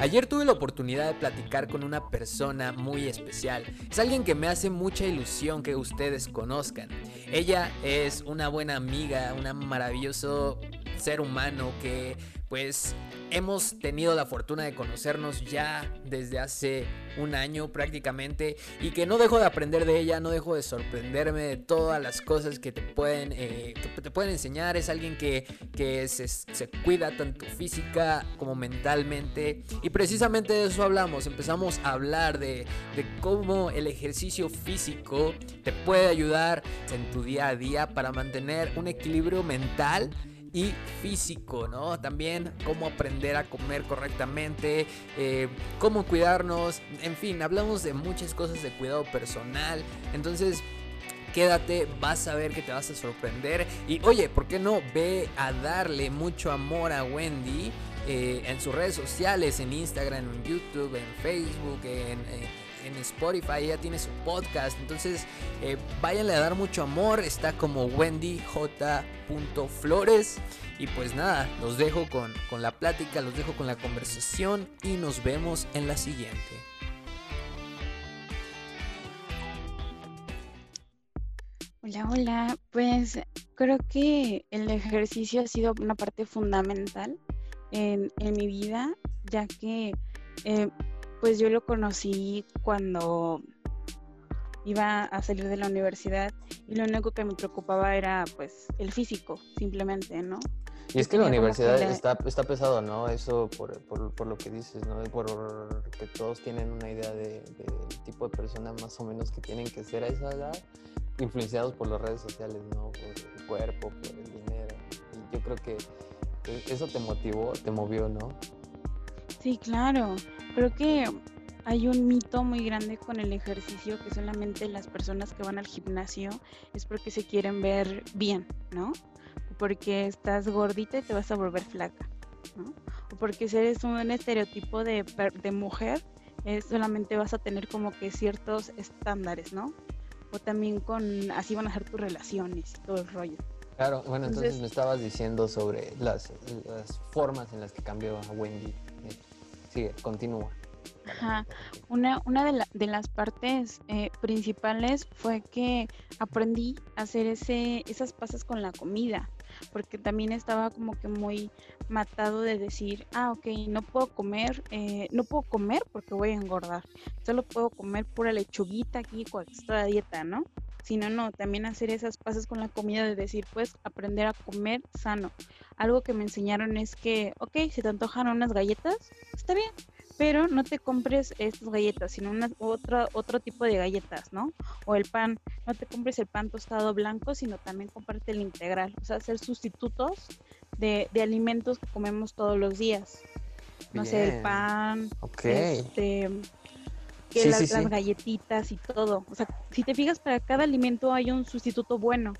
Ayer tuve la oportunidad de platicar con una persona muy especial. Es alguien que me hace mucha ilusión que ustedes conozcan. Ella es una buena amiga, un maravilloso ser humano que pues hemos tenido la fortuna de conocernos ya desde hace un año prácticamente y que no dejo de aprender de ella, no dejo de sorprenderme de todas las cosas que te pueden, eh, te pueden enseñar. Es alguien que, que se, se, cuida tanto física como mentalmente y precisamente de eso hablamos. Empezamos a hablar de, de cómo el ejercicio físico te puede ayudar en tu día a día para mantener un equilibrio mental y físico, ¿no? También cómo aprender a comer correctamente, eh, cómo cuidarnos, en fin, hablamos de muchas cosas de cuidado personal. Entonces, quédate, vas a ver que te vas a sorprender. Y oye, ¿por qué no? Ve a darle mucho amor a Wendy eh, en sus redes sociales, en Instagram, en YouTube, en Facebook, en... Eh, en Spotify, ella tiene su podcast. Entonces, eh, váyanle a dar mucho amor. Está como Wendy J. Flores. Y pues nada, los dejo con, con la plática, los dejo con la conversación y nos vemos en la siguiente. Hola, hola. Pues creo que el ejercicio ha sido una parte fundamental en, en mi vida, ya que eh, pues yo lo conocí cuando iba a salir de la universidad y lo único que me preocupaba era pues el físico, simplemente, ¿no? Y es que la universidad está, está pesado, ¿no? Eso por, por, lo que dices, ¿no? Por que todos tienen una idea del de, tipo de persona más o menos que tienen que ser a esa edad, influenciados por las redes sociales, ¿no? Por el cuerpo, por el dinero. Y yo creo que eso te motivó, te movió, ¿no? Sí, claro. Creo que hay un mito muy grande con el ejercicio que solamente las personas que van al gimnasio es porque se quieren ver bien, ¿no? O porque estás gordita y te vas a volver flaca, ¿no? O porque si eres un estereotipo de, de mujer, solamente vas a tener como que ciertos estándares, ¿no? O también con, así van a ser tus relaciones y todo el rollo. Claro, bueno, entonces, me estabas diciendo sobre las, las, formas en las que cambió a Wendy sigue, continúa. Ajá. Una, una de, de las partes eh, principales fue que aprendí a hacer ese, esas pasas con la comida, porque también estaba como que muy matado de decir, ah, ok, no puedo comer, eh, no puedo comer porque voy a engordar, solo puedo comer pura lechuguita aquí con esta dieta, ¿no? Sino, no, también hacer esas pasas con la comida de decir, pues, aprender a comer sano. Algo que me enseñaron es que, ok, si te antojan unas galletas, está bien, pero no te compres estas galletas, sino una, otra, otro tipo de galletas, ¿no? O el pan, no te compres el pan tostado blanco, sino también comparte el integral, o sea, hacer sustitutos de, alimentos que comemos todos los días. No sé, el pan, este, que las, las galletitas y todo. O sea, si te fijas, para cada alimento hay un sustituto bueno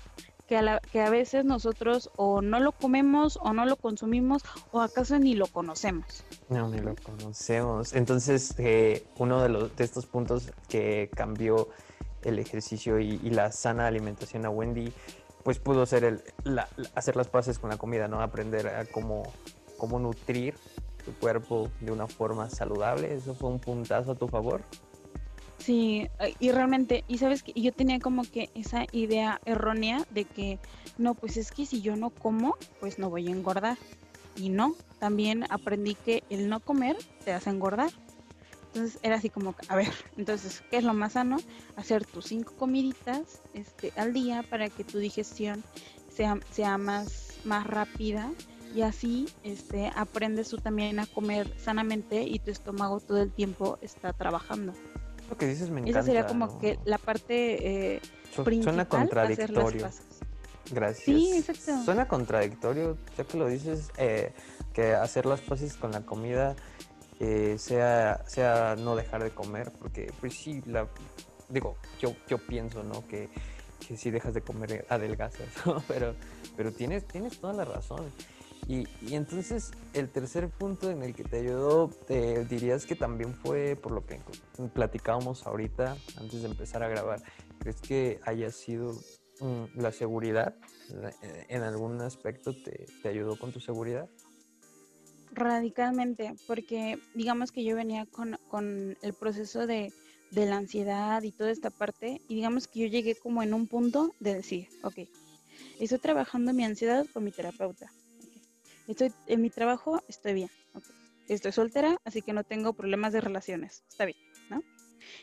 que a, la, que a veces nosotros o no lo comemos o no lo consumimos o acaso ni lo conocemos. No, ni lo conocemos. Entonces, eh, uno de, los, de estos puntos que cambió el ejercicio y, la sana alimentación a Wendy, pues pudo ser el, hacer las paces con la comida, ¿no? Aprender a cómo, cómo nutrir tu cuerpo de una forma saludable. ¿Eso fue un puntazo a tu favor? Sí, y realmente, y sabes que yo tenía como que esa idea errónea de que no, pues es que si yo no como, pues no voy a engordar. Y no, también aprendí que el no comer te hace engordar. Entonces era así como, a ver, entonces, ¿qué es lo más sano? Hacer tus cinco comiditas este, al día para que tu digestión sea, sea más, más rápida y así este, aprendes tú también a comer sanamente y tu estómago todo el tiempo está trabajando. Lo que dices me encanta. Esa sería como que la parte eh, principal. Suena contradictorio. Gracias. Sí, exacto. Suena contradictorio, ya que lo dices, eh, que hacer las paces con la comida eh, sea, sea no dejar de comer, porque pues sí, la, digo, yo, yo pienso, ¿no? Que, que si dejas de comer adelgazas, ¿no? Pero, pero tienes, tienes toda la razón. Y, entonces el tercer punto en el que te ayudó, te dirías que también fue por lo que platicábamos ahorita, antes de empezar a grabar. ¿Crees que haya sido mm, la seguridad eh, en algún aspecto te, te ayudó con tu seguridad. Radicalmente, porque digamos que yo venía con, con el proceso de, de, la ansiedad y toda esta parte, y digamos que yo llegué como en un punto de decir, ok, estoy trabajando mi ansiedad con mi terapeuta, estoy en mi trabajo, estoy bien, estoy soltera, así que no tengo problemas de relaciones, está bien, ¿no?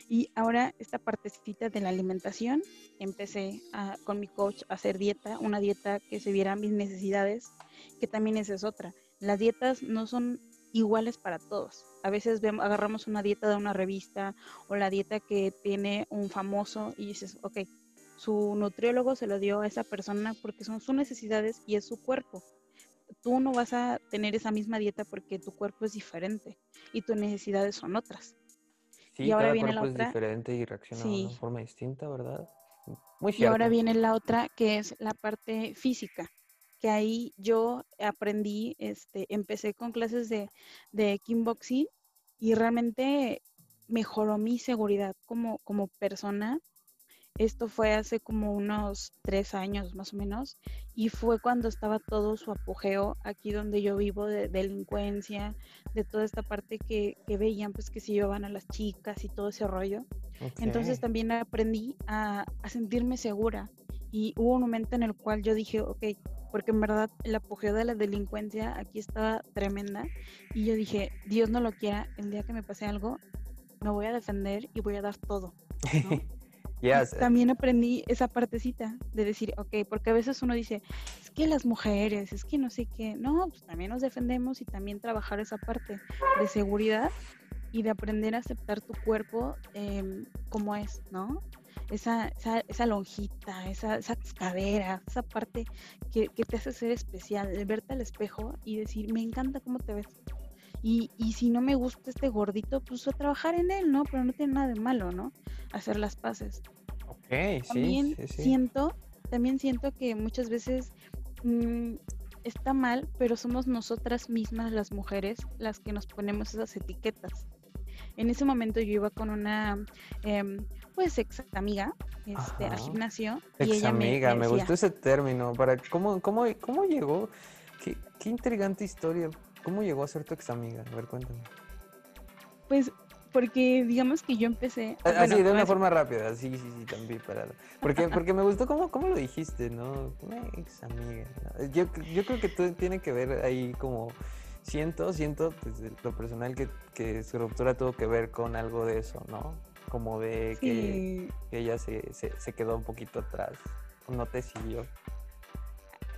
Y ahora esta partecita de la alimentación, empecé con mi coach a hacer dieta, una dieta que se viera mis necesidades, que también esa es otra las dietas no son iguales para todos. A veces vemos, agarramos una dieta de una revista o la dieta que tiene un famoso y dices, ok, su nutriólogo se lo dio a esa persona porque son sus necesidades y es su cuerpo. Tú no vas a tener esa misma dieta porque tu cuerpo es diferente y tus necesidades son otras. Sí, y ahora cada viene la otra. es diferente y reacciona de una forma distinta, ¿verdad? Muy. Y ahora viene la otra que es la parte física que ahí yo aprendí, este, empecé con clases de, de kickboxing y realmente mejoró mi seguridad como, como persona. Esto fue hace como unos tres años más o menos y fue cuando estaba todo su apogeo aquí donde yo vivo de, delincuencia, de toda esta parte que, que, veían pues que se llevaban a las chicas y todo ese rollo. Entonces también aprendí a, a sentirme segura y hubo un momento en el cual yo dije, ok, porque en verdad el apogeo de la delincuencia aquí estaba tremenda y yo dije, Dios no lo quiera, el día que me pase algo, me voy a defender y voy a dar todo. También aprendí esa partecita de decir, ok, porque a veces uno dice, es que las mujeres, es que no sé qué, no, pues también nos defendemos y también trabajar esa parte de seguridad y de aprender a aceptar tu cuerpo em, como es, ¿no? esa, esa, esa lonjita, esa, esa, cadera, esa parte que, que, te hace ser especial, el verte al espejo y decir, me encanta cómo te ves. Y, y si no me gusta este gordito, pues a trabajar en él, ¿no? Pero no tiene nada de malo, ¿no? Hacer las paces. Ok, también sí, sí, Siento, también siento que muchas veces mmm, está mal, pero somos nosotras mismas las mujeres las que nos ponemos esas etiquetas. En ese momento yo iba con una, eh, pues, ex amiga este, al gimnasio. Ex y ella amiga, me, gustó ese término. Para, ¿cómo, cómo, cómo llegó? Qué, qué intrigante historia. ¿Cómo llegó a ser tu ex amiga? A ver, cuéntame. Pues porque digamos que yo empecé... Así, ah, de una forma rápida, sí, sí, sí, también para... Porque, porque me gustó cómo, cómo lo dijiste, ¿no? Una ex amiga. Yo, yo creo que todo tiene que ver ahí como siento, siento desde lo personal que, que, su ruptura tuvo que ver con algo de eso, ¿no? Como de que, ella se, se, quedó un poquito atrás, no te siguió.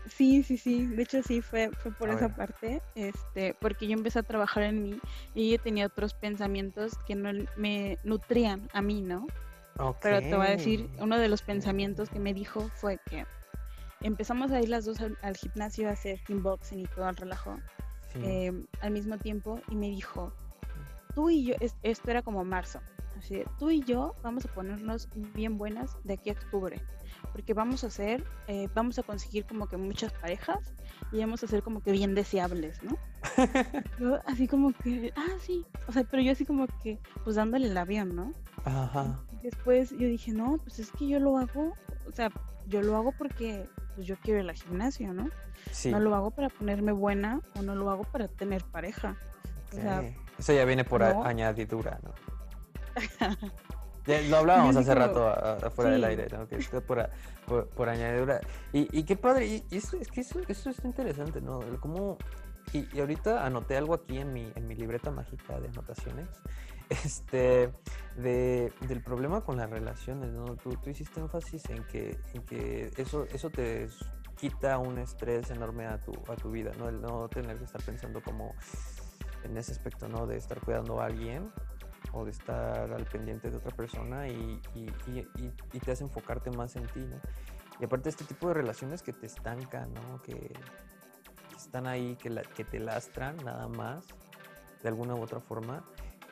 Sí, sí, sí. De hecho, sí, fue, fue por esa parte. Este, porque yo empecé a trabajar en mí y ella tenía otros pensamientos que no me nutrían a mí, ¿no? Pero te voy a decir, uno de los pensamientos que me dijo fue que empezamos a ir las dos al, al gimnasio a hacer kickboxing y todo el relajo. Em, al mismo tiempo y me dijo, tú y yo, esto era como marzo, así tú y yo vamos a ponernos bien buenas de aquí a octubre, porque vamos a hacer, eh, vamos a conseguir como que muchas parejas y vamos a ser como que bien deseables, ¿no? así como que, ah, sí, o sea, pero yo así como que, pues dándole el avión, ¿no? Ajá. Después yo dije, no, pues es que yo lo hago, o sea, yo lo hago porque pues yo quiero ir al gimnasio, ¿no? No lo hago para ponerme buena o no lo hago para tener pareja. Eso ya viene por añadidura, ¿no? lo hablábamos hace rato afuera del aire, ¿no? Que por, por, añadidura. Y, qué padre, y, eso, es que eso, eso es interesante, ¿no? Como, y, ahorita anoté algo aquí en mi, en mi libreta mágica de anotaciones, este, de, del problema con las relaciones, ¿no? Tú, tú hiciste énfasis en que, en que eso, eso te quita un estrés enorme a tu, a tu vida, ¿no? El no tener que estar pensando como en ese aspecto, ¿no? De estar cuidando a alguien o de estar al pendiente de otra persona y, y, y, te hace enfocarte más en ti, ¿no? Y aparte este tipo de relaciones que te estancan, ¿no? Que, que están ahí, que, la, que te lastran nada más, de alguna u otra forma,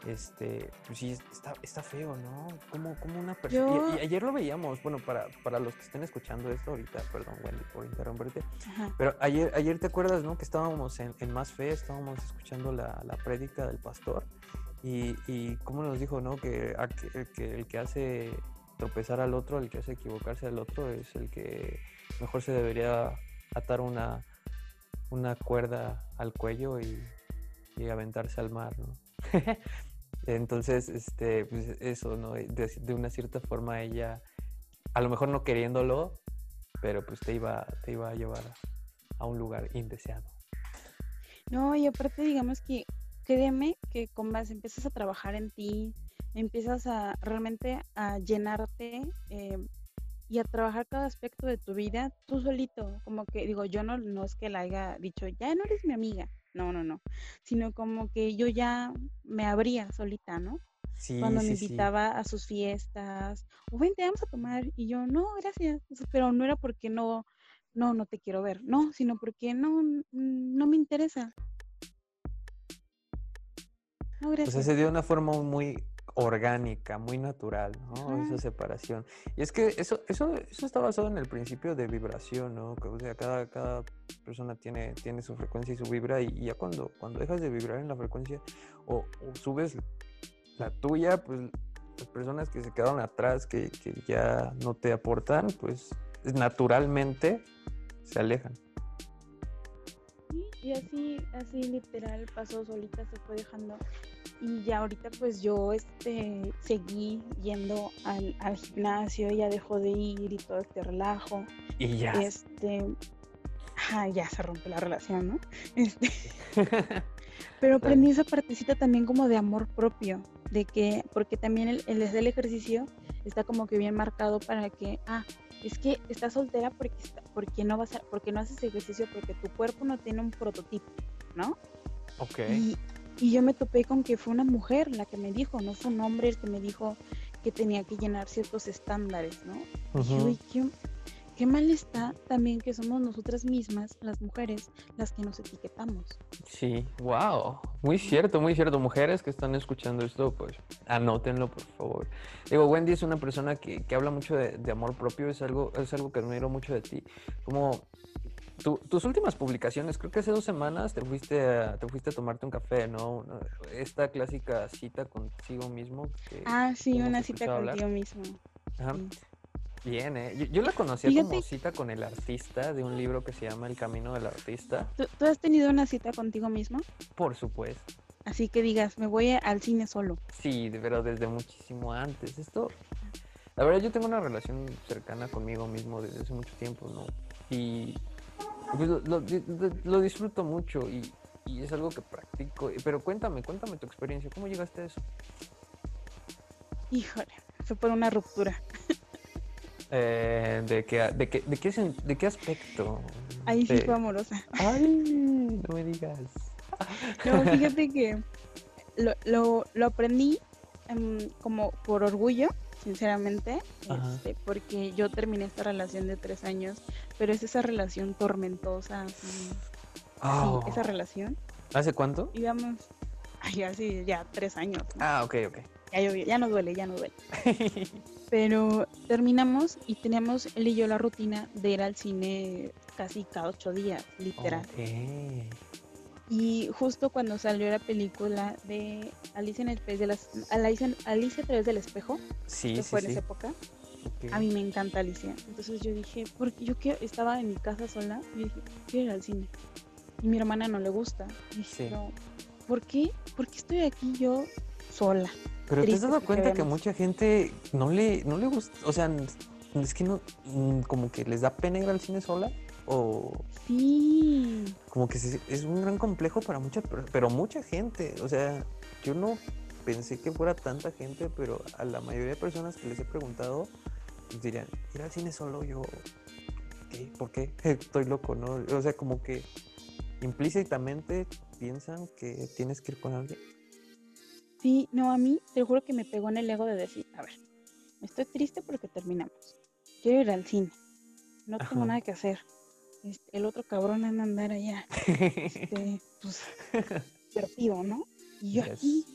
este, pues sí, está, está feo, ¿no? Como, como una persona. Y, ayer lo veíamos, bueno, para, para los que estén escuchando esto ahorita, perdón, Wendy, por interrumpirte. Pero ayer, ayer te acuerdas, ¿no? Que estábamos en, en Más Fe, estábamos escuchando la, la prédica del pastor. Y, y cómo nos dijo, ¿no? Que, que, que el que hace tropezar al otro, el que hace equivocarse al otro, es el que mejor se debería atar una, una cuerda al cuello y, y aventarse al mar, ¿no? Entonces, este, pues eso, ¿no? De, de, una cierta forma ella, a lo mejor no queriéndolo, pero pues te iba, te iba a llevar a un lugar indeseado. No, y aparte digamos que créeme que con más empiezas a trabajar en ti, empiezas a realmente a llenarte eh, y a trabajar cada aspecto de tu vida tú solito. Como que digo, yo no, no es que la haya dicho, ya no eres mi amiga. No, no, no. Sino como que yo ya me abría solita, ¿no? Sí, Cuando me invitaba a sus fiestas, o vente, vamos a tomar. Y yo, no, gracias. Pero no era porque no, no, no te quiero ver. No, sino porque no, no me interesa. No, gracias. O sea, se dio una forma muy orgánica, muy natural, ¿no? Esa separación. Y es que eso, eso, eso está basado en el principio de vibración, ¿no? O sea, cada, cada persona tiene, tiene su frecuencia y su vibra, y, ya cuando, cuando dejas de vibrar en la frecuencia o, subes la tuya, pues las personas que se quedaron atrás, que, que ya no te aportan, pues naturalmente se alejan. Y así, así literal pasó solita, se fue dejando. Y ya ahorita pues yo este seguí yendo al, gimnasio, ya dejó de ir y todo este relajo. Y ya. Este, ya se rompe la relación, ¿no? Este, pero aprendí esa partecita también como de amor propio, de que, porque también el, el, el ejercicio está como que bien marcado para que, ah, es que estás soltera porque, porque, no vas a, porque no haces ejercicio, porque tu cuerpo no tiene un prototipo, ¿no? Ok. Y, yo me topé con que fue una mujer la que me dijo, no fue un hombre el que me dijo que tenía que llenar ciertos estándares, ¿no? y qué, qué mal está también que somos nosotras mismas, las mujeres, las que nos etiquetamos. Sí, wow, muy cierto, muy cierto. Mujeres que están escuchando esto, pues anótenlo, por favor. Digo, Wendy es una persona que, habla mucho de, amor propio, es algo, es algo que admiro mucho de ti. Como tus últimas publicaciones, creo que hace dos semanas te fuiste a, te fuiste a tomarte un café, ¿no? Esta clásica cita consigo mismo. ah, sí, una cita contigo mismo. Ajá. Bien, ¿eh? Yo, la conocía como cita con el artista de un libro que se llama El Camino del Artista. ¿Tú, has tenido una cita contigo mismo? Por supuesto. Así que digas, me voy al cine solo. Sí, pero desde muchísimo antes. Esto, la verdad, yo tengo una relación cercana conmigo mismo desde hace mucho tiempo, ¿no? Y pues, lo, disfruto mucho y, y es algo que practico. Pero cuéntame, cuéntame tu experiencia. ¿Cómo llegaste a eso? Híjole, fue por una ruptura. Eh, ¿de, qué, de, qué, de, qué, ¿De qué aspecto? Ahí sí fue amorosa. Ay, no me digas. No, fíjate que lo, lo, lo aprendí em, como por orgullo, sinceramente, este, porque yo terminé esta relación de tres años, pero es esa relación tormentosa, oh. esa relación. ¿Hace cuánto? Digamos, ay, hace ya tres años. Ah, ok, ok. Ya, ya no duele, ya no duele. Pero terminamos y teníamos él y yo la rutina de ir al cine casi cada ocho días, literal. Y justo cuando salió la película de Alicia en el País de las Alicia, Alicia a través del espejo, sí, que fue en esa época. A mí me encanta Alicia. Entonces yo dije, porque yo que estaba en mi casa sola, yo dije, quiero ir al cine. Y mi hermana no le gusta. Y dije, ¿por qué? ¿Por qué estoy aquí yo sola? Pero te has dado cuenta que, mucha gente no le, no le gusta, o sea, es que no, mm, como que les da pena ir al cine sola o... Sí. Como que es un gran complejo para muchas, pero mucha gente, o sea, yo no pensé que fuera tanta gente, pero a la mayoría de personas que les he preguntado pues dirían, ir al cine solo yo, ¿qué? ¿Por qué? Estoy loco, ¿no? O sea, como que implícitamente piensan que tienes que ir con alguien. Sí, no, a mí te juro que me pegó en el ego de decir, a ver, estoy triste porque terminamos. Quiero ir al cine. No tengo nada que hacer. Este, el otro cabrón anda a andar allá. Este, pues, perdido, ¿no? Y yo aquí,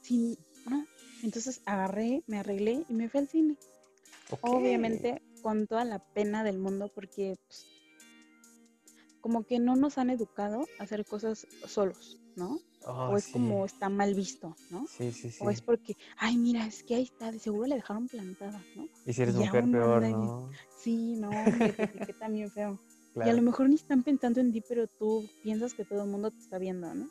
sin, ¿no? Entonces agarré, me arreglé y me fui al cine. Obviamente con toda la pena del mundo porque pues, como que no nos han educado a hacer cosas solos, ¿no? Oh, o es sí. como está mal visto, ¿no? Sí, sí, sí. O es porque, ay, mira, es que ahí está, de seguro la dejaron plantada, ¿no? Y si eres ya mujer, peor, y- ¿no? Sí, no, etiqueta bien feo. Y a lo mejor ni están pensando en ti, pero tú piensas que todo el mundo te está viendo, ¿no?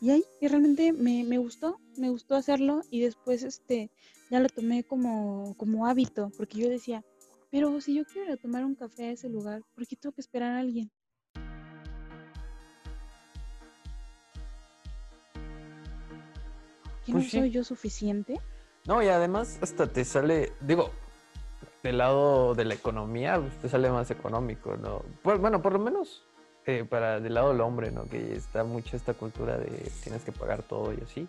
Y ahí, y realmente me, me gustó, me gustó hacerlo y después este, ya lo tomé como, como hábito, porque yo decía, pero si yo quiero tomar un café a ese lugar, ¿por qué tengo que esperar a alguien? ¿Que no Pues sí. soy yo suficiente? No, y además hasta te sale, digo, del lado de la economía, pues, te sale más económico, ¿no? Pues, bueno, por lo menos eh, para del lado del hombre, ¿no? Que está mucho esta cultura de tienes que pagar todo y así.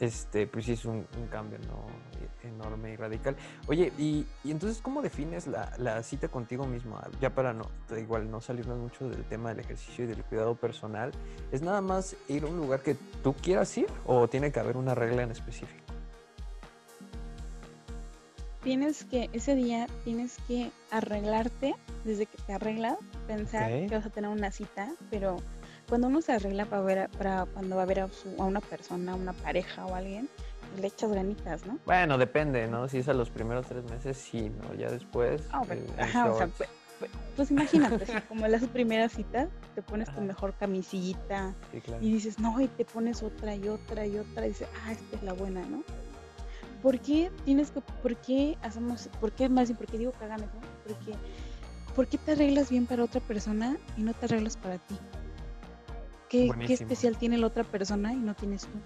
Este, pues sí es un, un cambio, ¿no? E- Enorme y radical. Oye, y, y entonces, ¿cómo defines la, la cita contigo mismo? Ah, Ya para no, igual, no salirnos mucho del tema del ejercicio y del cuidado personal, ¿es nada más ir a un lugar que tú quieras ir o tiene que haber una regla en específico? Tienes que, ese día tienes que arreglarte, desde que te arreglas, pensar que vas a tener una cita, pero cuando uno se arregla para ver, a- para cuando va a ver a, su- a una persona, a una pareja o alguien, le echas ganitas, ¿no? Bueno, depende, ¿no? Si es a los primeros tres meses, sí, ¿no? Ya después. Ah, pero- el- el ajá, o sea, pues, pues- pues imagínate, si como las primeras citas, te pones tu mejor camisillita Sí, claro. y dices, no, y te pones otra y otra y otra, y dices, ah, esta es la buena, ¿no? ¿Por qué tienes que, por qué hacemos, por qué más bien, por qué digo que hagan eso? Porque, ¿por qué te arreglas bien para otra persona y no te arreglas para ti? ¿Qué, especial tiene la otra persona y no tienes tú?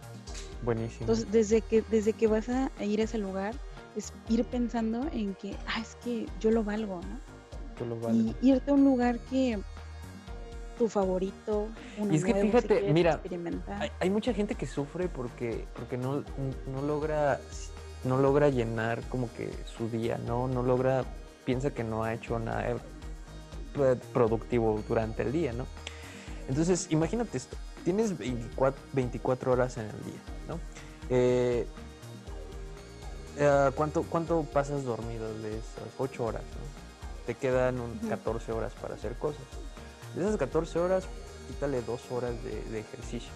Buenísimo. Entonces, desde que, desde que vas a ir a ese lugar, es ir pensando en que, ah, es que yo lo valgo, ¿no? Tú lo vales. Y irte a un lugar que tu favorito, uno Y es que si fíjate, mira. Hay, hay mucha gente que sufre porque, porque no, no logra no logra llenar como que su día, ¿no? No logra, piensa que no ha hecho nada eh, productivo durante el día, ¿no? Entonces, imagínate esto, tienes 24, 24 horas en el día, ¿no? Eh, eh, ¿cuánto, ¿Cuánto pasas dormido de esas 8 horas, ¿no? Te quedan un Ujú. 14 horas para hacer cosas. De esas 14 horas, quítale 2 horas de, de ejercicio.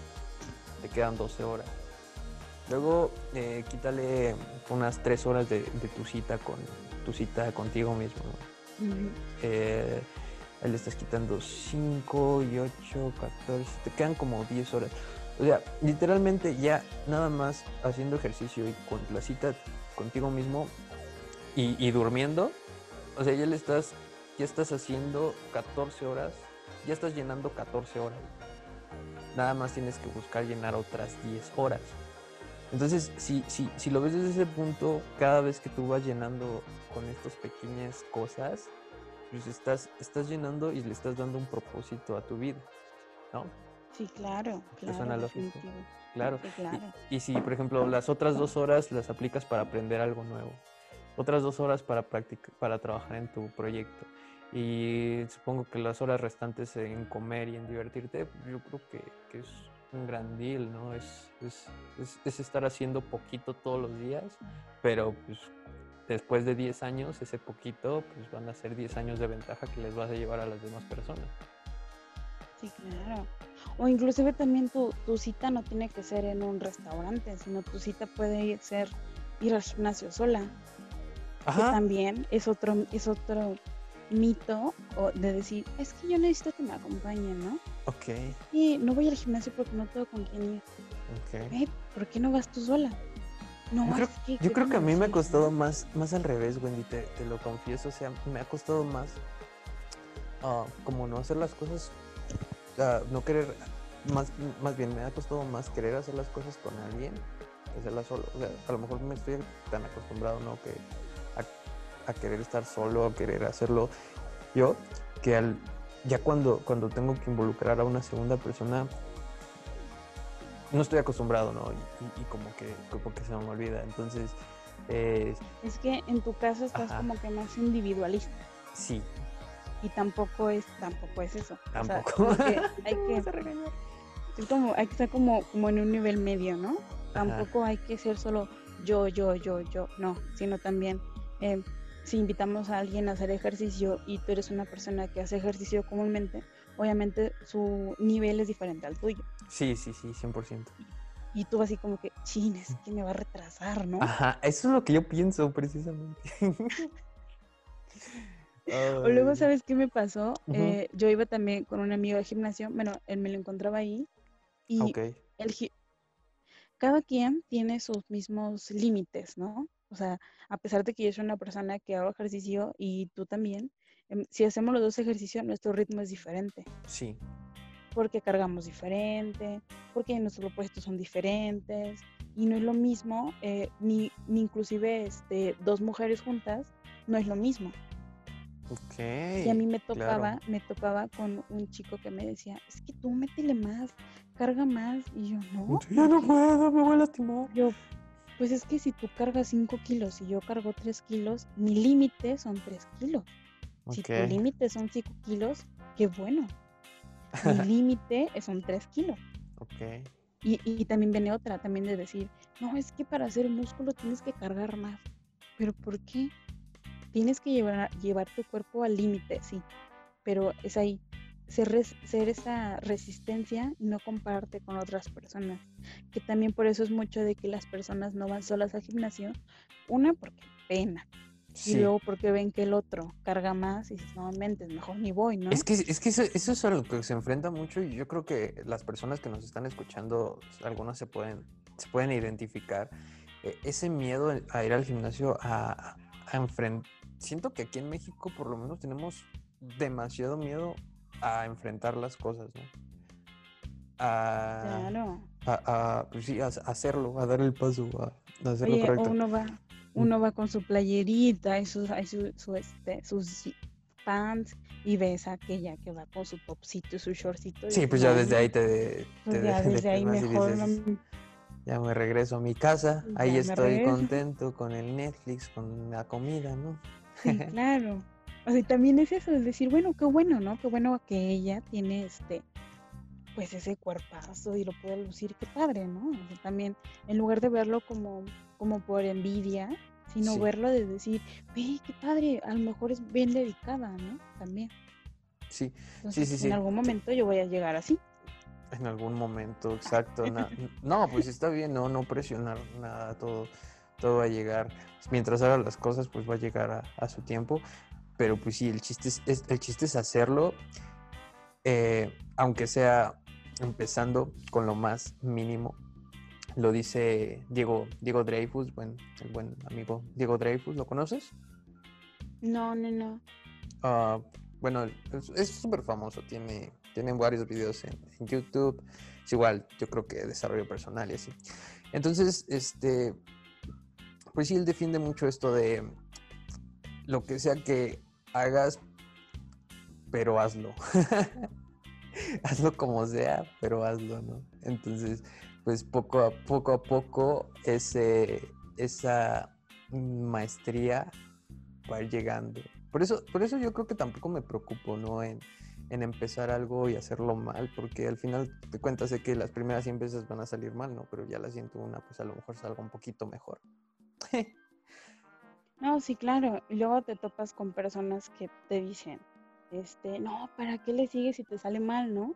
Te quedan 12 horas. Luego, eh, quítale unas 3 horas de, de tu cita con tu cita contigo mismo. ¿no? Ujú. eh, ahí le estás quitando 5 y 8, 14, te quedan como 10 horas. O sea, literalmente ya nada más haciendo ejercicio y con la cita contigo mismo y, durmiendo, o sea, ya le estás, ya estás haciendo 14 horas, ya estás llenando 14 horas. Nada más tienes que buscar llenar otras 10 horas. Entonces, si, si, si lo ves desde ese punto, cada vez que tú vas llenando con estas pequeñas cosas, pues estás, estás llenando y le estás dando un propósito a tu vida, ¿no? Sí, claro, ¿Te claro, suena lógico? Claro. Sí, Y- claro. Y, si, por ejemplo, las otras dos horas las aplicas para aprender algo nuevo, otras dos horas para practic- para trabajar en tu proyecto, y supongo que las horas restantes en comer y en divertirte, yo creo que, que es un gran deal, ¿no? Es, es, es- es estar haciendo poquito todos los días, pero pues después de 10 años, ese poquito, pues van a ser 10 años de ventaja que les vas a llevar a las demás personas. Sí, claro. O inclusive también tu, tu cita no tiene que ser en un restaurante, sino tu cita puede ir- ser ir al gimnasio sola. Que también es otro, es otro mito o de decir, es que yo necesito que me acompañen, ¿no? Ok, Y no voy al gimnasio porque no tengo con quién ir. ok. Eh, ¿Por qué no vas tú sola? No, Yo creo, yo ¿qué creo que a mí me ha costado más, más al revés, Wendy, te, te lo confieso. O sea, me ha costado más ah, como no hacer las cosas, ah, no querer, más, más bien me ha costado más querer hacer las cosas con alguien que hacerlas solo. O sea, a lo mejor me estoy tan acostumbrado, ¿no? Que a, a querer estar solo, a querer hacerlo yo, que al, ya cuando, cuando tengo que involucrar a una segunda persona, no estoy acostumbrado, ¿no? Y, y- y como, que, como que se me olvida. Entonces, eh, Es que en tu caso estás Ajá. como que más individualista sí, y tampoco es tampoco es eso. O sea, Tampoco. que hay que como hay que estar como como en un nivel medio, ¿no? Ajá. Tampoco hay que ser solo yo, yo, yo, yo, no, sino también eh, si invitamos a alguien a hacer ejercicio y tú eres una persona que hace ejercicio comúnmente, obviamente su nivel es diferente al tuyo. Sí, sí, sí, 100%. Y tú así como que, chin, es que me va a retrasar, ¿no? Ajá, eso es lo que yo pienso precisamente. O luego, ¿sabes qué me pasó? Eh, yo iba también con un amigo de gimnasio, bueno, él me lo encontraba ahí y Ok, el gi- cada quien tiene sus mismos límites, ¿no? O sea, a pesar de que yo soy una persona que hago ejercicio y tú también, si hacemos los dos ejercicios, nuestro ritmo es diferente, sí, porque cargamos diferente, porque nuestros propósitos son diferentes y no es lo mismo, eh, ni, ni inclusive este, dos mujeres juntas, no es lo mismo. ok. Y a mí me claro. tocaba, me tocaba con un chico que me decía, es que tú métele más, carga más. Y yo, no. Ya no ¿por qué?". puedo, me voy a lastimar. Yo, pues es que si tú cargas 5 kilos y yo cargo 3 kilos, mi límite son 3 kilos. Si tu límite son 5 kilos, qué bueno. Mi límite son 3 kilos. ok. Y, y también viene otra, también de decir, no, es que para hacer músculo tienes que cargar más. ¿Pero por qué? Tienes que llevar, llevar tu cuerpo al límite, sí. Pero es ahí, ser, res- ser esa resistencia y no compararte con otras personas. Que también por eso es mucho de que las personas no van solas al gimnasio. Una, porque pena. Y Sí. luego porque ven que el otro carga más y dices, no mentes, mejor ni voy, ¿no? Es que, es que eso, eso es a lo que se enfrenta mucho y yo creo que las personas que nos están escuchando, algunas se pueden, se pueden identificar. eh, ese miedo a ir al gimnasio a, a enfrentar... Siento que aquí en México por lo menos tenemos demasiado miedo a enfrentar las cosas, ¿no? A, Claro. a- a, pues sí, a, hacerlo, a dar el paso, a, a hacerlo Oye, correcto. uno va, uno va con su playerita y sus, su, su, este, sus pants y ves a aquella que va con su topsito y su shortcito. y Sí, pues ya "No, desde ahí te, pues te ya de- desde ahí deprimas y mejor dices, no- Ya me regreso a mi casa, ahí Ya me estoy contento con el Netflix, con la comida, ¿no? Sí, claro. O sea, también es eso, es decir, bueno, qué bueno, ¿no? Qué bueno que ella tiene este, pues ese cuerpazo y lo puede lucir, qué padre, ¿no? O sea, también, en lugar de verlo como, como por envidia, sino Sí. verlo de decir, ve, qué padre, a lo mejor es bien dedicada, ¿no? También. Sí, Entonces, sí, sí. en algún momento yo voy a llegar así. en algún momento, exacto. na- no, pues está bien, no, no presionar nada, todo, todo va a llegar. Mientras haga las cosas, pues va a llegar a, a su tiempo. Pero pues sí, el chiste es, es- el chiste es hacerlo, eh, aunque sea empezando con lo más mínimo. Lo dice Diego, Diego Dreyfus, buen, el buen amigo Diego Dreyfus, ¿lo conoces? No, no, no. Ah, bueno, es- es súper famoso, tiene, tiene varios videos en, en YouTube. Es igual, yo creo que desarrollo personal y así. Entonces, este, pues sí, él defiende mucho esto de lo que sea que hagas, pero hazlo. hazlo como sea, pero hazlo, ¿no? Entonces, pues poco a poco a poco ese, esa maestría va a ir llegando. Por eso, por eso yo creo que tampoco me preocupo, ¿no? En, en empezar algo y hacerlo mal, porque al final te cuentas de que las primeras 100 veces van a salir mal, ¿no? Pero ya la siento una, pues a lo mejor salga un poquito mejor. No, sí, claro. Y luego te topas con personas que te dicen, este, no, ¿para qué le sigues si te sale mal, no?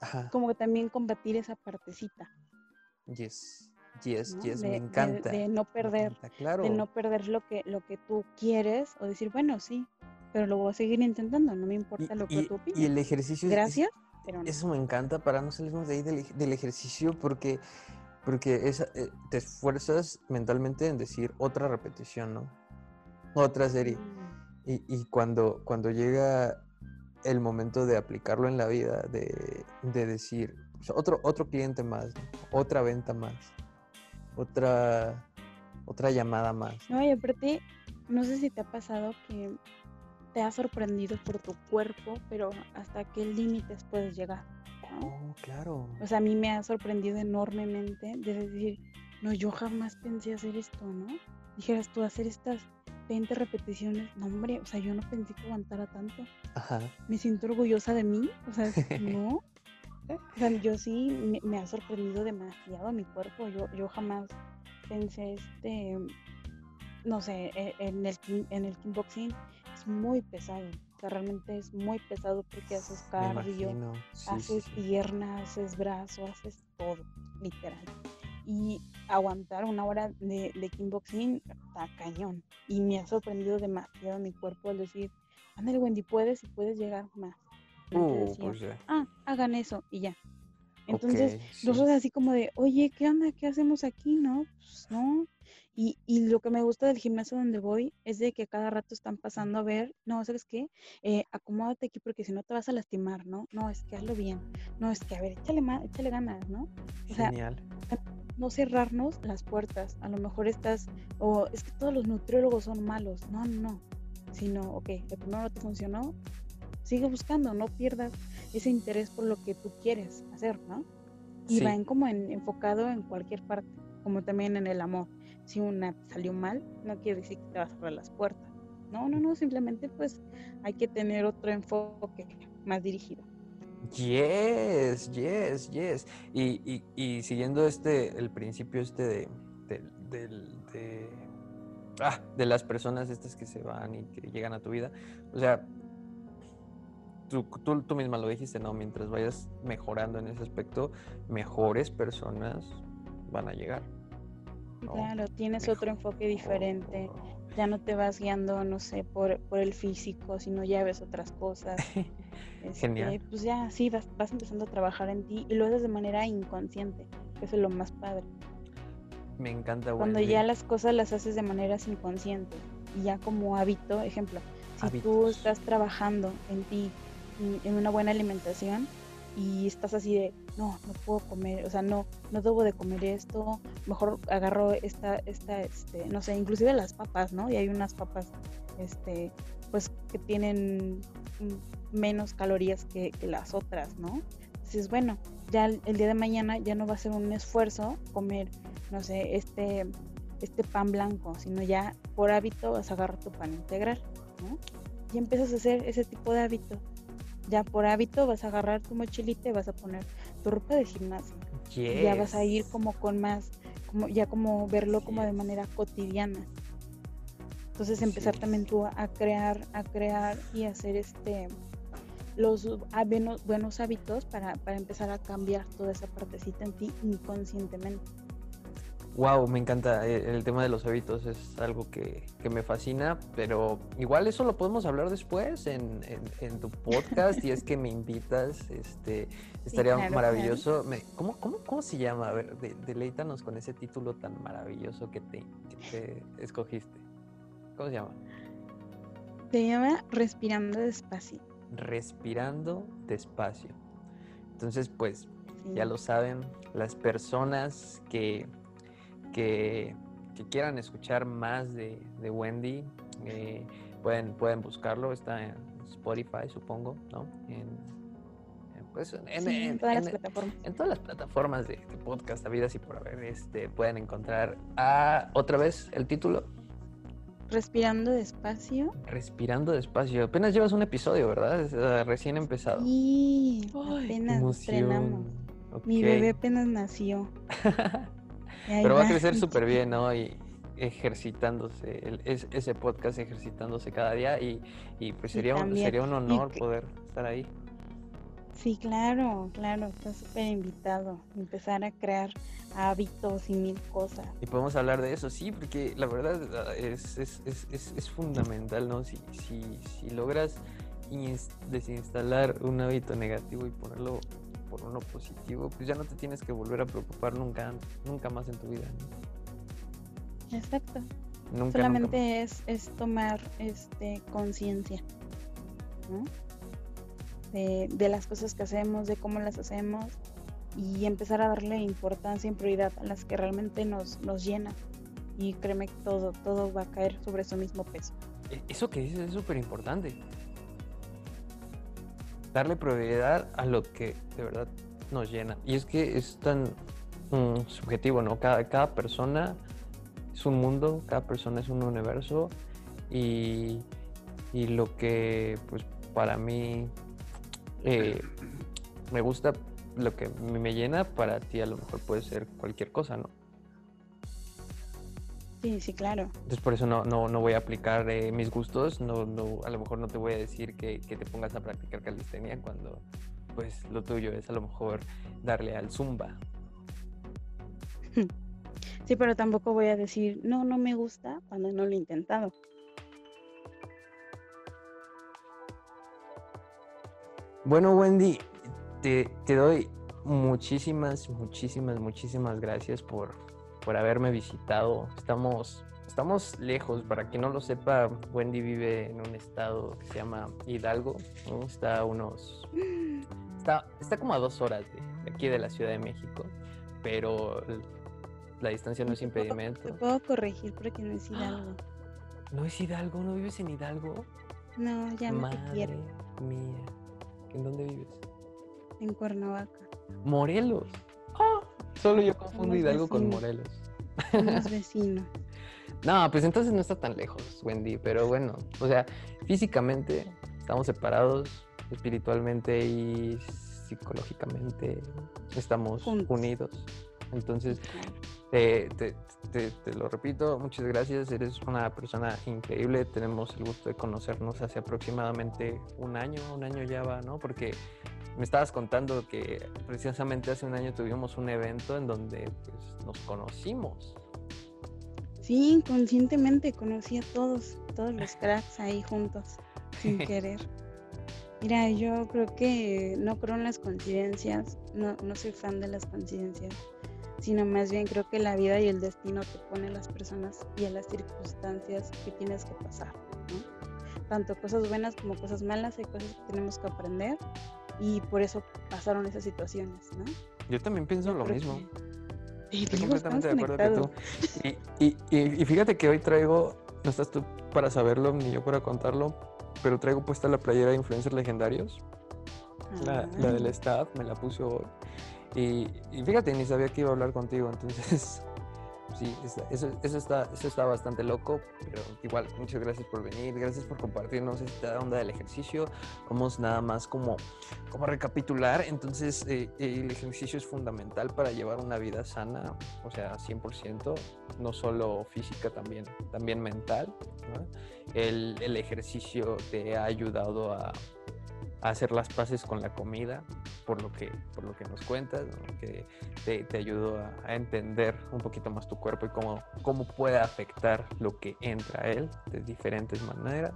Ajá. Como que también combatir esa partecita, Yes, yes, ¿no? yes, De- me de- encanta. de no me perder, encanta, claro. de no perder lo que, lo que tú quieres o decir, bueno, sí, pero lo voy a seguir intentando, no me Y, importa lo que y- tú y opines. el ejercicio es- es- Gracias, pero no. Eso me encanta para no salirnos de ahí del, del ejercicio porque, porque esa- eh, te esfuerzas mentalmente en decir otra repetición, ¿no? Otra serie. Mm, Y, y cuando, cuando llega el momento de aplicarlo en la vida, de, de decir, o sea, otro, otro cliente más, ¿no? otra venta más, otra, otra llamada más. No, y aparte, no sé si te ha pasado que te has sorprendido por tu cuerpo, pero hasta qué límites puedes llegar, ¿no? Oh, claro. O sea, a mí me ha sorprendido enormemente de decir, no, yo jamás pensé hacer esto, ¿no? Dijeras tú, hacer estas 20 repeticiones, no, hombre, o sea, yo no pensé que aguantara tanto. Ajá. Me siento orgullosa de mí, o sea, no. O sea, yo sí me, me ha sorprendido demasiado mi cuerpo. Yo, yo jamás pensé, este, no sé, e- en el, en el kickboxing es muy pesado. O sea, realmente es muy pesado porque haces cardio. Sí, haces sí. pierna, haces brazo, haces todo, literal. Y aguantar una hora de, de kickboxing está cañón. Y me ha sorprendido demasiado mi cuerpo al decir, ándale Wendy, puedes y puedes llegar más. Uh, decía, pues ya. ah, hagan eso y ya. Entonces, Ok, sí. nosotros así como de, oye, ¿qué onda? ¿Qué hacemos aquí? No, pues no. Y, y lo que me gusta del gimnasio donde voy es de que cada rato están pasando a ver, no, ¿sabes qué? Eh, acomódate aquí porque si no te vas a lastimar, ¿no? No, es que hazlo bien. No, es que, a ver, échale, ma- échale ganas, ¿no? O sea, Genial. no cerrarnos las puertas. A lo mejor estás, o es que todos los nutriólogos son malos. No, no, no. Sino, ok, el primero no te funcionó, sigue buscando, no pierdas ese interés por lo que tú quieres hacer, ¿no? Y Sí. va en como en- enfocado en cualquier parte, como también en el amor. Si una salió mal, no quiere decir que te vas a cerrar las puertas. No, no, no, simplemente pues hay que tener otro enfoque más dirigido. Yes, yes, yes. Y, y, y siguiendo este, el principio este de, del- de, ah, de las personas estas que se van y que llegan a tu vida, o sea, tú, tú, tú misma lo dijiste, ¿no? Mientras vayas mejorando en ese aspecto, mejores personas van a llegar. ¿no? Claro, tienes otro enfoque diferente. Ya no te vas guiando, no sé, por, por el físico, sino ya ves otras cosas. Este, Genial. Pues ya, sí, vas, vas empezando a trabajar en ti y lo haces de manera inconsciente, que eso es lo más padre. Me encanta, Cuando Wendy. ya las cosas las haces de maneras inconscientes y ya como hábito, ejemplo, si tú estás trabajando en ti, en- una buena alimentación y estás así de, no, no puedo comer, o sea, no, no debo de comer esto, mejor agarro esta, esta, este, no sé, inclusive las papas, ¿no? Y hay unas papas, este, pues que tienen menos calorías que, las otras, ¿no? Entonces, bueno, ya el, el día de mañana ya no va a ser un esfuerzo comer, no sé, este, este pan blanco, sino ya por hábito vas a agarrar tu pan integral, ¿no? Y empiezas a hacer ese tipo de hábito. Ya por hábito vas a agarrar tu mochilita y vas a poner tu ropa de gimnasio. Y ya vas a ir Yes. como con más, como ya como verlo como de Yes. manera cotidiana. Entonces empezar también tú a crear, a crear y hacer este los bueno- buenos hábitos para, para empezar a cambiar toda esa partecita en ti inconscientemente. Wow, me encanta. eh, El tema de los hábitos es algo que, que me fascina, pero igual eso lo podemos hablar después en, en- en tu podcast y es que me invitas, este, estaría claro. maravilloso. Me- ¿cómo, cómo, cómo se llama? A ver, de- deleítanos con ese título tan maravilloso que te, que te escogiste. ¿Cómo se llama? Se llama Respirando Despacio. Respirando despacio. Entonces, pues, sí. Ya lo saben, las personas que, que, que quieran escuchar más de, de Wendy eh, pueden, pueden buscarlo, está en Spotify, supongo, ¿no? En, pues, en, Sí, en todas las en- plataformas. en todas las plataformas de, de podcast habidas y por haber, este, pueden encontrar a, otra vez el título, Respirando Despacio. Respirando Despacio. Apenas llevas un episodio, ¿verdad? Es, uh, recién empezado. Qué apenas estrenamos. Mi bebé apenas nació. Pero va a crecer súper bien, ¿no? Y ejercitándose, el- es- ese podcast ejercitándose cada día y, y pues sería un, sería un honor poder estar ahí. Sí, claro, claro, está súper invitado. Empezar a crear hábitos y mil cosas. Y podemos hablar de eso, sí, porque la verdad es, es, es, es- es fundamental, ¿no? Si, si, si logras ins- desinstalar un hábito negativo y ponerlo por uno positivo, pues ya no te tienes que volver a preocupar nunca, nunca más en tu vida. ¿no? Exacto. Nunca, nunca. Solamente es, es tomar este conciencia, ¿no? De, de las cosas que hacemos, de cómo las hacemos y empezar a darle importancia y prioridad a las que realmente nos, nos llenan. Y créeme que todo, todo va a caer sobre su mismo peso. E- Eso que dices es súper importante. Darle prioridad a lo que de verdad nos llena. Y es que es tan mm, subjetivo, ¿no? Cada, cada persona es un mundo, cada persona es un universo. Y, y lo que, pues, para mí eh, me gusta, lo que me llena, para ti a lo mejor puede ser cualquier cosa, ¿no? Sí, sí, claro. Entonces por eso no, no, no voy a aplicar eh, mis gustos, no, no, a lo mejor no te voy a decir que, que te pongas a practicar calistenia cuando pues lo tuyo es a lo mejor darle al zumba. Sí, pero tampoco voy a decir, no, no me gusta cuando no lo he intentado. Bueno, Wendy, te, te doy muchísimas, muchísimas, muchísimas gracias por, por haberme visitado. Estamos, estamos lejos, para quien no lo sepa, Wendy vive en un estado que se llama Hidalgo, ¿no? Está a unos... Está, está como a dos horas de, de aquí de la Ciudad de México, pero la distancia no es impedimento. Te puedo corregir porque no es Hidalgo. ¿No es Hidalgo? ¿No vives en Hidalgo? No, ya no te Madre quiero. mía. ¿En dónde vives? En Cuernavaca. Morelos. Solo yo confundo Hidalgo con. Morelos. No, pues entonces no está tan lejos, Wendy, pero bueno, o sea, físicamente estamos separados, espiritualmente y psicológicamente estamos Juntos. unidos. Entonces. Te, te- te- te lo repito, muchas gracias, eres una persona increíble, tenemos el gusto de conocernos hace aproximadamente un año, un año ya va, ¿no? Porque me estabas contando que precisamente hace un año tuvimos un evento en donde pues, nos conocimos. Sí, inconscientemente conocí a todos, todos los cracks ahí juntos, sin querer. Mira, yo creo que no creo en las coincidencias, no, no soy fan de las coincidencias, sino más bien creo que la vida y el destino te ponen las personas y a las circunstancias que tienes que pasar, ¿no? Tanto cosas buenas como cosas malas, hay cosas que tenemos que aprender y por eso pasaron esas situaciones, ¿no? Yo también pienso Yo lo mismo. que- Estoy completamente de acuerdo conectados. que tú. Y, y- y- y fíjate que hoy traigo, no estás tú para saberlo ni yo para contarlo, pero traigo puesta la playera de influencers legendarios. La, la del Ah. staff me la puse hoy. Y, y fíjate, ni sabía que iba a hablar contigo, entonces sí, eso, eso, está, eso está bastante loco, pero igual, muchas gracias por venir, gracias por compartirnos esta onda del ejercicio. Vamos nada más como, como recapitular, entonces eh, el ejercicio es fundamental para llevar una vida sana, o sea, 100%, no solo física, también, también mental. ¿no? El, el ejercicio te ha ayudado a hacer las paces con la comida, por lo que, por lo que nos cuentas, que te, te ayudó a, entender un poquito más tu cuerpo y cómo, cómo puede afectar lo que entra a él de diferentes maneras.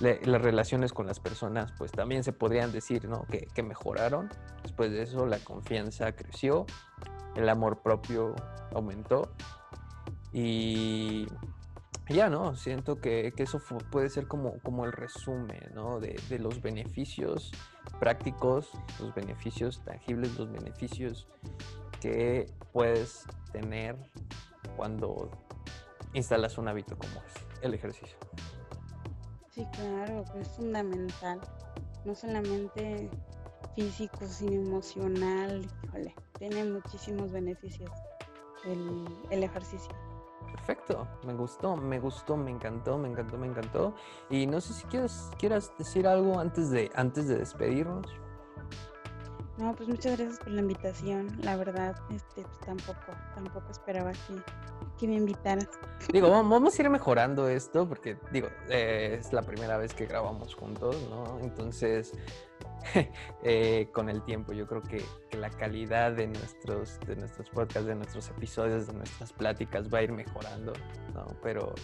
Las relaciones con las personas, pues también se podrían decir ¿no? que, que mejoraron. Después de eso, la confianza creció, el amor propio aumentó y ya, ¿no? Siento que, que eso puede ser como, como el resumen, ¿no? De, de los beneficios prácticos, los beneficios tangibles, los beneficios que puedes tener cuando instalas un hábito como es el ejercicio. Sí, claro, es fundamental. No solamente físico, sino emocional. Híjole, tiene muchísimos beneficios el, el ejercicio. Perfecto, me gustó, me gustó, me encantó, me encantó, me encantó. Y no sé si quieres, quieras decir algo antes de, antes de despedirnos. No, pues muchas gracias por la invitación. La verdad, este, pues tampoco, tampoco esperaba que, que me invitaras. Digo, vam- vamos a ir mejorando esto porque, digo, eh, es la primera vez que grabamos juntos, ¿no? Entonces, eh, con el tiempo yo creo que, que la calidad de nuestros, de nuestros podcasts, de nuestros episodios, de nuestras pláticas va a ir mejorando, ¿no? Pero,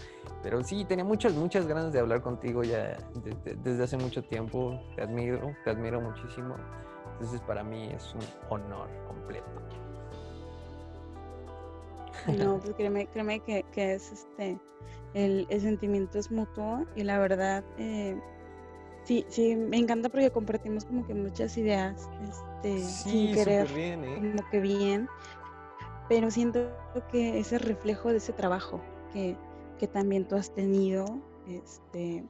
pero sí, tenía muchas, muchas ganas de hablar contigo ya de- de- desde hace mucho tiempo. Te admiro, te admiro muchísimo. Entonces, para mí es un honor completo. No, pues créeme, créeme que, que es este, el, el sentimiento es mutuo y la verdad, eh, sí, sí, me encanta porque compartimos como que muchas ideas, este, sin querer, bien, ¿eh? como que bien, pero siento que ese reflejo de ese trabajo que, que también tú has tenido, este,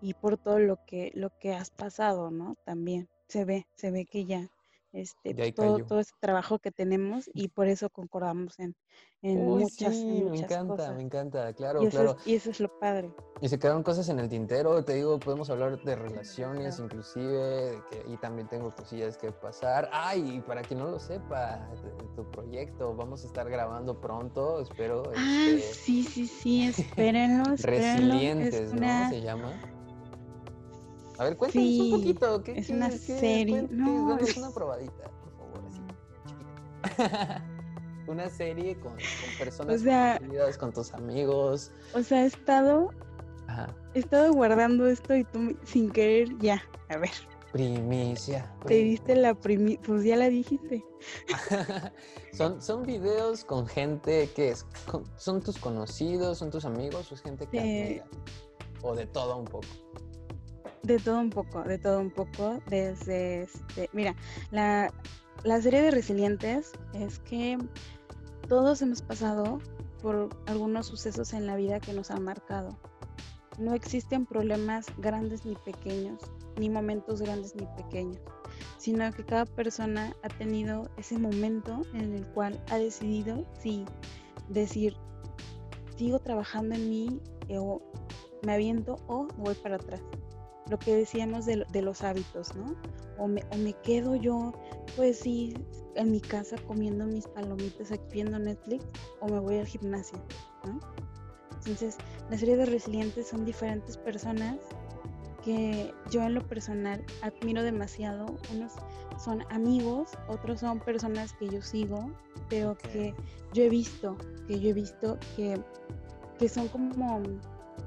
y por todo lo que, lo que has pasado, ¿no? También se ve, se ve que ya este, todo, todo ese trabajo que tenemos y por eso concordamos en, en Uy, muchas, en sí, me muchas encanta, cosas. me encanta, claro, y, claro. es, y eso es lo padre. Y se quedaron cosas en el tintero, te digo, podemos hablar de relaciones inclusive, de que y también tengo cosillas que pasar. Ay, y para quien no lo sepa, tu proyecto, vamos a estar grabando pronto, espero. Ah, este, sí, sí, sí, espérenlo, espérenlo. Resilientes, es ¿no? una, Se llama. A ver, cuéntanos Sí, un poquito. ¿qué, es qué- una qué- serie, no, es- una probadita, por favor, así, chiquita. una serie con, con personas sea- conocidas, con tus amigos. o sea, he estado, Ajá. he estado guardando esto y tú sin querer, ya, a ver, Primicia. te diste la primi, pues ya la dijiste. son, son videos con gente que es, con- son tus conocidos, son tus amigos, o es gente que Sí. admiras? O de todo un poco. De todo un poco, de todo un poco, desde este, mira, la, la serie de resilientes es que todos hemos pasado por algunos sucesos en la vida que nos han marcado. No existen problemas grandes ni pequeños, ni momentos grandes ni pequeños, sino que cada persona ha tenido ese momento en el cual ha decidido, sí, decir, sigo trabajando en mí eh, o me aviento o voy para atrás lo que decíamos de, de los hábitos, ¿no? O me, o me quedo yo, pues sí, en mi casa comiendo mis palomitas aquí viendo Netflix, o me voy al gimnasio, ¿no? Entonces, la serie de resilientes son diferentes personas que yo en lo personal admiro demasiado. Unos son amigos, otros son personas que yo sigo, pero que yo he visto, que yo he visto que, que son como,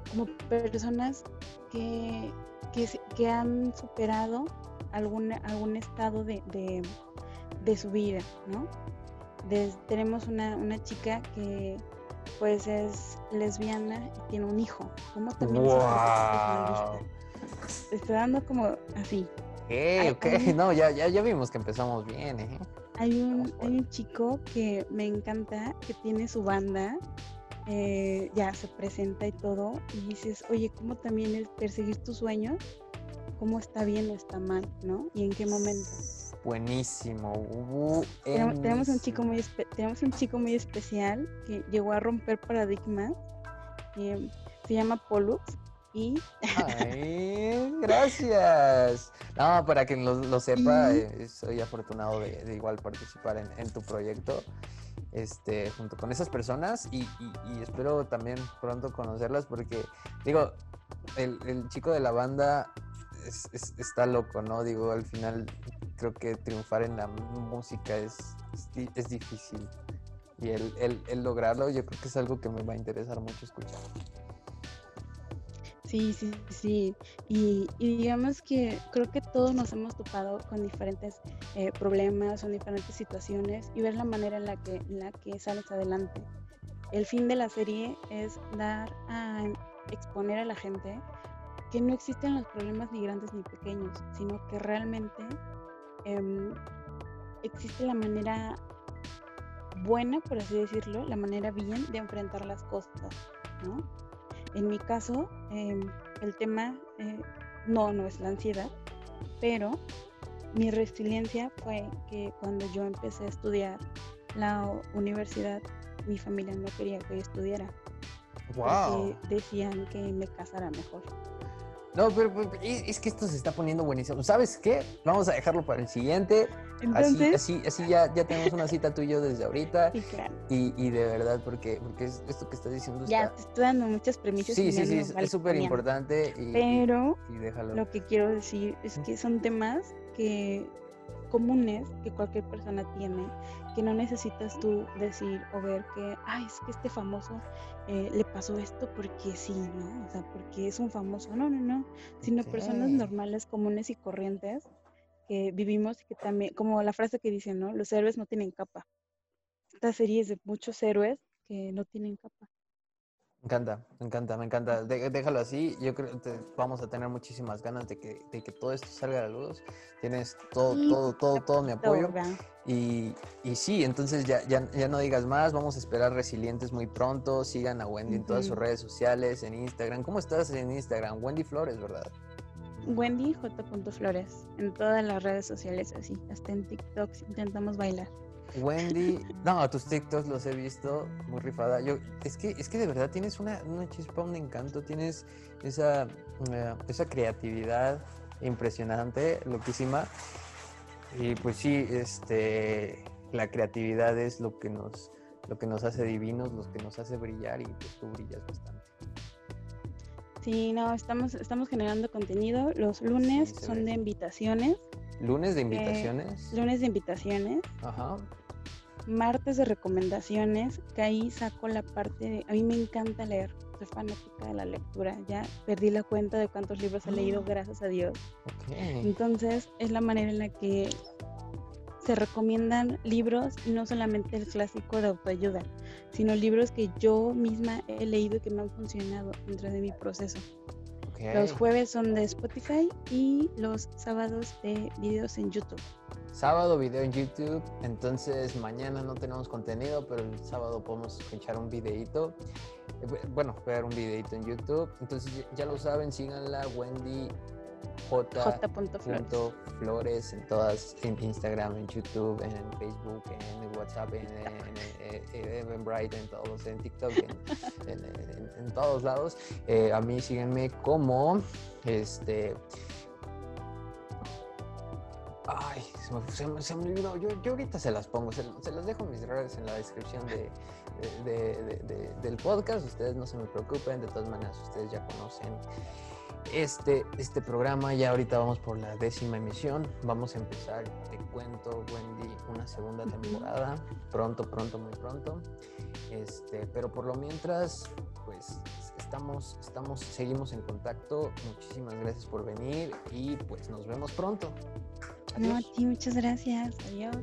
como personas que, que, que han superado algún, algún estado de, de, de su vida, ¿no? Tenemos una, una chica que pues es lesbiana y tiene un hijo. ¿Cómo también es ¡Wow! Te estoy dando como así. Ok, ok. hay- No, ya, ya, ya vimos que empezamos bien, ¿eh? Hay un, hay un chico que me encanta, que tiene su banda, eh, ya se presenta y todo, y dices, oye, ¿cómo también es perseguir tus sueños? ¿Cómo está bien o está mal, no? ¿Y en qué momento? Buenísimo. Tenemos, tenemos un chico muy tenemos un chico muy especial que llegó a romper paradigmas. eh, se llama Pollux y Ay, gracias. No, para quien lo, lo sepa, Y- eh, soy afortunado de, de igual participar en, en tu proyecto, este, junto con esas personas y, espero también pronto conocerlas porque, digo, el, chico de la banda es- es- está loco, ¿no? Digo, al final creo que triunfar en la música es, es difícil y el, el- el lograrlo yo creo que es algo que me va a interesar mucho escuchar. Sí, sí, sí. Y, y digamos que creo que todos nos hemos topado con diferentes eh, problemas o diferentes situaciones y ver la manera en la que, en la que sales adelante. El fin de la serie es dar a exponer a la gente que no existen los problemas ni grandes ni pequeños, sino que realmente em, existe la manera buena, por así decirlo, la manera bien de enfrentar las cosas, ¿no? En mi caso, em, el tema eh, no, no es la ansiedad, pero mi resiliencia fue que cuando yo empecé a estudiar la universidad, mi familia no quería que yo estudiara, porque decían que me casara mejor. No, pero, es que esto se está poniendo buenísimo. ¿Sabes qué? Vamos a dejarlo para el siguiente. Así, Entonces, así, así ya, ya tenemos una cita tú y yo desde ahorita. sí, claro. Y, y de verdad, porque, porque es- esto que estás diciendo Ya te estoy dando muchas premisas. Sí, sí, sí, es- súper importante y- Pero y déjalo. Lo que quiero decir es que son temas que comunes que cualquier persona tiene, que no necesitas tú decir o ver que, ay, es que este famoso eh, le pasó esto porque sí, ¿no? O sea, porque es un famoso. No, no, no. Sino personas normales, comunes y corrientes que vivimos que también, como la frase que dicen, ¿no? Los héroes no tienen capa. Esta serie es de muchos héroes que no tienen capa. Me encanta, me encanta, me encanta. De- déjalo así. Yo creo que vamos a tener muchísimas ganas de que, de que todo esto salga a la luz. Tienes todo, Sí, todo, todo, todo mi apoyo. Y, y sí, entonces ya, ya, ya no digas más, vamos a esperar resilientes muy pronto, sigan a Wendy en todas sus redes sociales, en Instagram. ¿Cómo estás en Instagram? Wendy Flores, ¿verdad? Wendy J. Flores en todas las redes sociales así, hasta en TikTok intentamos bailar. Wendy, no, tus TikToks los he visto muy rifada. Yo, es que, es que de verdad tienes una, una chispa, un encanto, tienes esa, eh, esa creatividad impresionante, loquísima. Y pues sí, este, la creatividad es lo que nos, lo que nos hace divinos, lo que nos hace brillar y pues tú brillas bastante. Sí, no, estamos, estamos generando contenido. Los lunes son de invitaciones. ¿Lunes de eh, invitaciones? lunes de invitaciones. Ajá. Martes de recomendaciones, que ahí saco la parte de... A mí me encanta leer, soy fanática de la lectura. Ya perdí la cuenta de cuántos libros he leído, gracias a Dios. Entonces, es la manera en la que se recomiendan libros, y no solamente el clásico de autoayuda, sino libros que yo misma he leído y que me han funcionado dentro de mi proceso. Los jueves son de Spotify y los sábados de videos en YouTube. Sábado video en YouTube, entonces mañana no tenemos contenido, pero el sábado podemos escuchar un videito. Eh, bueno, ver un videito en YouTube. Entonces ya lo saben, síganla, Wendy J. Flores en todas, en Instagram, en YouTube, en Facebook, en WhatsApp, en, en, Bright, en todos, en TikTok, en, todos lados. Eh, a mí síguenme como este. Ay, se me, se, me olvidó. Yo, yo, ahorita se las pongo, se, las dejo mis redes en la descripción de, del podcast. Ustedes no se me preocupen, de todas maneras, ustedes ya conocen este, este programa. Ya ahorita vamos por la décima emisión. Vamos a empezar, te cuento, Wendy, una segunda temporada. Pronto, pronto, muy pronto. Este, pero por lo mientras, pues estamos, estamos, seguimos en contacto. Muchísimas gracias por venir y pues nos vemos pronto. No, a ti, muchas gracias. Adiós.